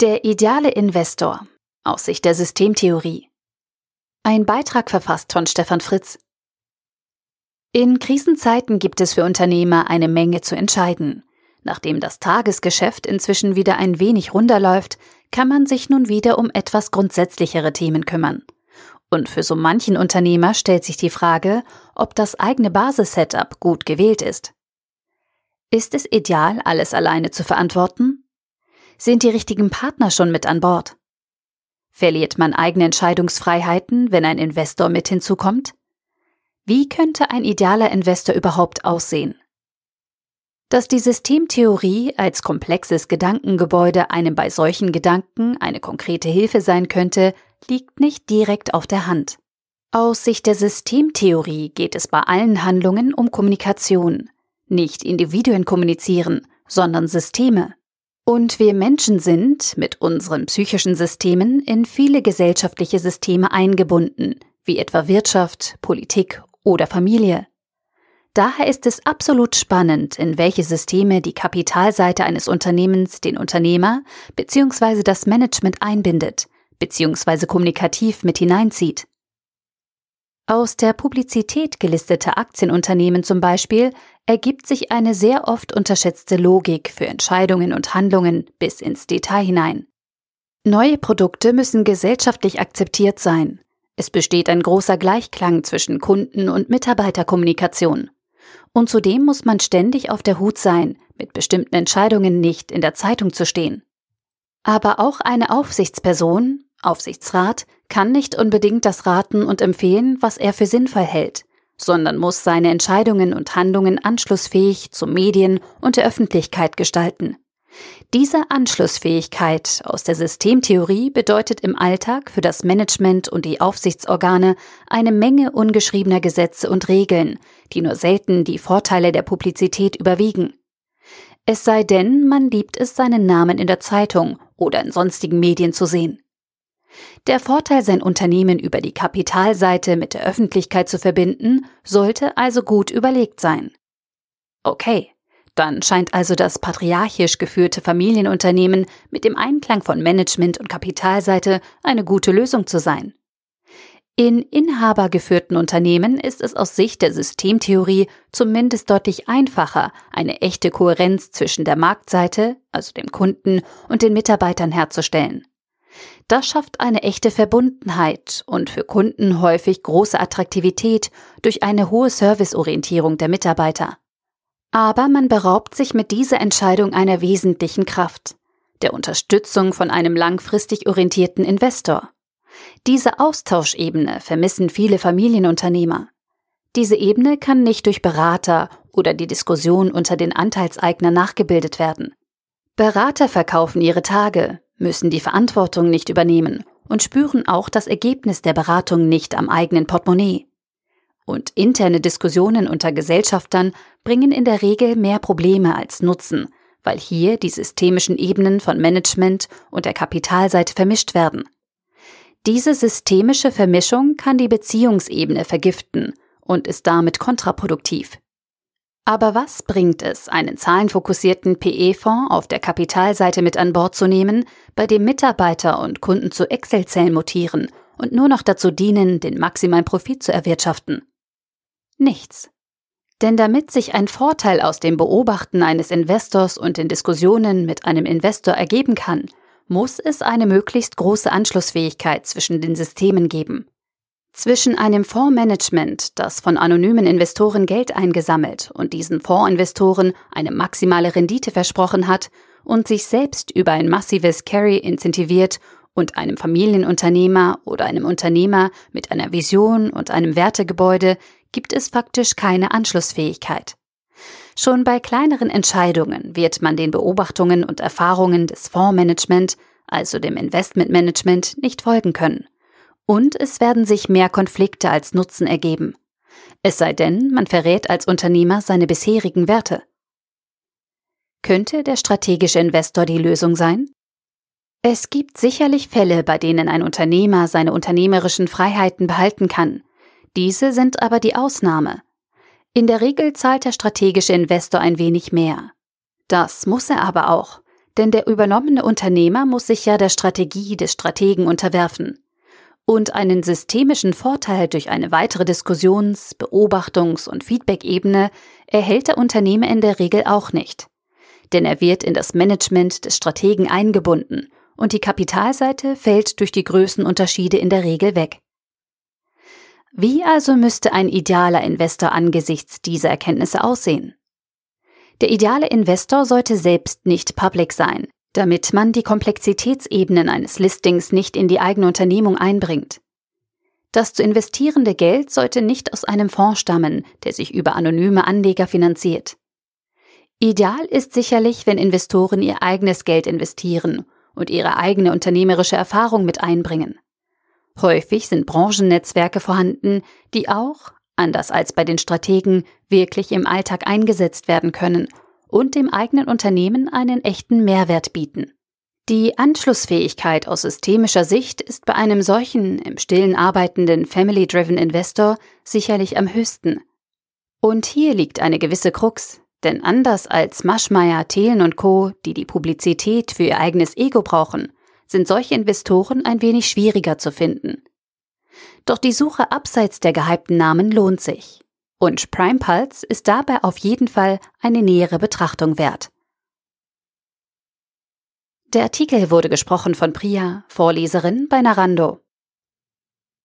Der ideale Investor aus Sicht der Systemtheorie. Ein Beitrag verfasst von Stefan Fritz. In Krisenzeiten gibt es für Unternehmer eine Menge zu entscheiden. Nachdem das Tagesgeschäft inzwischen wieder ein wenig runterläuft, kann man sich nun wieder um etwas grundsätzlichere Themen kümmern. Und für so manchen Unternehmer stellt sich die Frage, ob das eigene Basissetup gut gewählt ist. Ist es ideal, alles alleine zu verantworten? Sind die richtigen Partner schon mit an Bord? Verliert man eigene Entscheidungsfreiheiten, wenn ein Investor mit hinzukommt? Wie könnte ein idealer Investor überhaupt aussehen? Dass die Systemtheorie als komplexes Gedankengebäude einem bei solchen Gedanken eine konkrete Hilfe sein könnte, liegt nicht direkt auf der Hand. Aus Sicht der Systemtheorie geht es bei allen Handlungen um Kommunikation. Nicht Individuen kommunizieren, sondern Systeme. Und wir Menschen sind mit unseren psychischen Systemen in viele gesellschaftliche Systeme eingebunden, wie etwa Wirtschaft, Politik oder Familie. Daher ist es absolut spannend, in welche Systeme die Kapitalseite eines Unternehmens den Unternehmer bzw. das Management einbindet bzw. kommunikativ mit hineinzieht. Aus der Publizität gelisteter Aktienunternehmen zum Beispiel ergibt sich eine sehr oft unterschätzte Logik für Entscheidungen und Handlungen bis ins Detail hinein. Neue Produkte müssen gesellschaftlich akzeptiert sein. Es besteht ein großer Gleichklang zwischen Kunden- und Mitarbeiterkommunikation. Und zudem muss man ständig auf der Hut sein, mit bestimmten Entscheidungen nicht in der Zeitung zu stehen. Aber auch eine Aufsichtsperson, Aufsichtsrat kann nicht unbedingt das raten und empfehlen, was er für sinnvoll hält, sondern muss seine Entscheidungen und Handlungen anschlussfähig zu Medien und der Öffentlichkeit gestalten. Diese Anschlussfähigkeit aus der Systemtheorie bedeutet im Alltag für das Management und die Aufsichtsorgane eine Menge ungeschriebener Gesetze und Regeln, die nur selten die Vorteile der Publizität überwiegen. Es sei denn, man liebt es, seinen Namen in der Zeitung oder in sonstigen Medien zu sehen. Der Vorteil, sein Unternehmen über die Kapitalseite mit der Öffentlichkeit zu verbinden, sollte also gut überlegt sein. Okay, dann scheint also das patriarchisch geführte Familienunternehmen mit dem Einklang von Management und Kapitalseite eine gute Lösung zu sein. In inhabergeführten Unternehmen ist es aus Sicht der Systemtheorie zumindest deutlich einfacher, eine echte Kohärenz zwischen der Marktseite, also dem Kunden, und den Mitarbeitern herzustellen. Das schafft eine echte Verbundenheit und für Kunden häufig große Attraktivität durch eine hohe Serviceorientierung der Mitarbeiter. Aber man beraubt sich mit dieser Entscheidung einer wesentlichen Kraft, der Unterstützung von einem langfristig orientierten Investor. Diese Austauschebene vermissen viele Familienunternehmer. Diese Ebene kann nicht durch Berater oder die Diskussion unter den Anteilseignern nachgebildet werden. Berater verkaufen ihre Tage, müssen die Verantwortung nicht übernehmen und spüren auch das Ergebnis der Beratung nicht am eigenen Portemonnaie. Und interne Diskussionen unter Gesellschaftern bringen in der Regel mehr Probleme als Nutzen, weil hier die systemischen Ebenen von Management und der Kapitalseite vermischt werden. Diese systemische Vermischung kann die Beziehungsebene vergiften und ist damit kontraproduktiv. Aber was bringt es, einen zahlenfokussierten PE-Fonds auf der Kapitalseite mit an Bord zu nehmen, bei dem Mitarbeiter und Kunden zu Excel-Zellen mutieren und nur noch dazu dienen, den maximalen Profit zu erwirtschaften? Nichts. Denn damit sich ein Vorteil aus dem Beobachten eines Investors und den Diskussionen mit einem Investor ergeben kann, muss es eine möglichst große Anschlussfähigkeit zwischen den Systemen geben. Zwischen einem Fondsmanagement, das von anonymen Investoren Geld eingesammelt und diesen Fondsinvestoren eine maximale Rendite versprochen hat und sich selbst über ein massives Carry incentiviert und einem Familienunternehmer oder einem Unternehmer mit einer Vision und einem Wertegebäude gibt es faktisch keine Anschlussfähigkeit. Schon bei kleineren Entscheidungen wird man den Beobachtungen und Erfahrungen des Fondsmanagement, also dem Investmentmanagement, nicht folgen können und es werden sich mehr Konflikte als Nutzen ergeben. Es sei denn, man verrät als Unternehmer seine bisherigen Werte. Könnte der strategische Investor die Lösung sein? Es gibt sicherlich Fälle, bei denen ein Unternehmer seine unternehmerischen Freiheiten behalten kann. Diese sind aber die Ausnahme. In der Regel zahlt der strategische Investor ein wenig mehr. Das muss er aber auch, Denn der übernommene Unternehmer muss sich ja der Strategie des Strategen unterwerfen. Und einen systemischen Vorteil durch eine weitere Diskussions-, Beobachtungs- und Feedback-Ebene erhält der Unternehmer in der Regel auch nicht. Denn er wird in das Management des Strategen eingebunden und die Kapitalseite fällt durch die Größenunterschiede in der Regel weg. Wie also müsste ein idealer Investor angesichts dieser Erkenntnisse aussehen? Der ideale Investor sollte selbst nicht public sein, damit man die Komplexitätsebenen eines Listings nicht in die eigene Unternehmung einbringt. Das zu investierende Geld sollte nicht aus einem Fonds stammen, der sich über anonyme Anleger finanziert. Ideal ist sicherlich, wenn Investoren ihr eigenes Geld investieren und ihre eigene unternehmerische Erfahrung mit einbringen. Häufig sind Branchennetzwerke vorhanden, die auch, anders als bei den Strategen, wirklich im Alltag eingesetzt werden können und dem eigenen Unternehmen einen echten Mehrwert bieten. Die Anschlussfähigkeit aus systemischer Sicht ist bei einem solchen im stillen arbeitenden Family-Driven Investor sicherlich am höchsten. Und hier liegt eine gewisse Krux, denn anders als Maschmeyer, Thelen und Co., die die Publizität für ihr eigenes Ego brauchen, sind solche Investoren ein wenig schwieriger zu finden. Doch die Suche abseits der gehypten Namen lohnt sich. Und Prime Pulse ist dabei auf jeden Fall eine nähere Betrachtung wert. Der Artikel wurde gesprochen von Priya, Vorleserin bei Narando.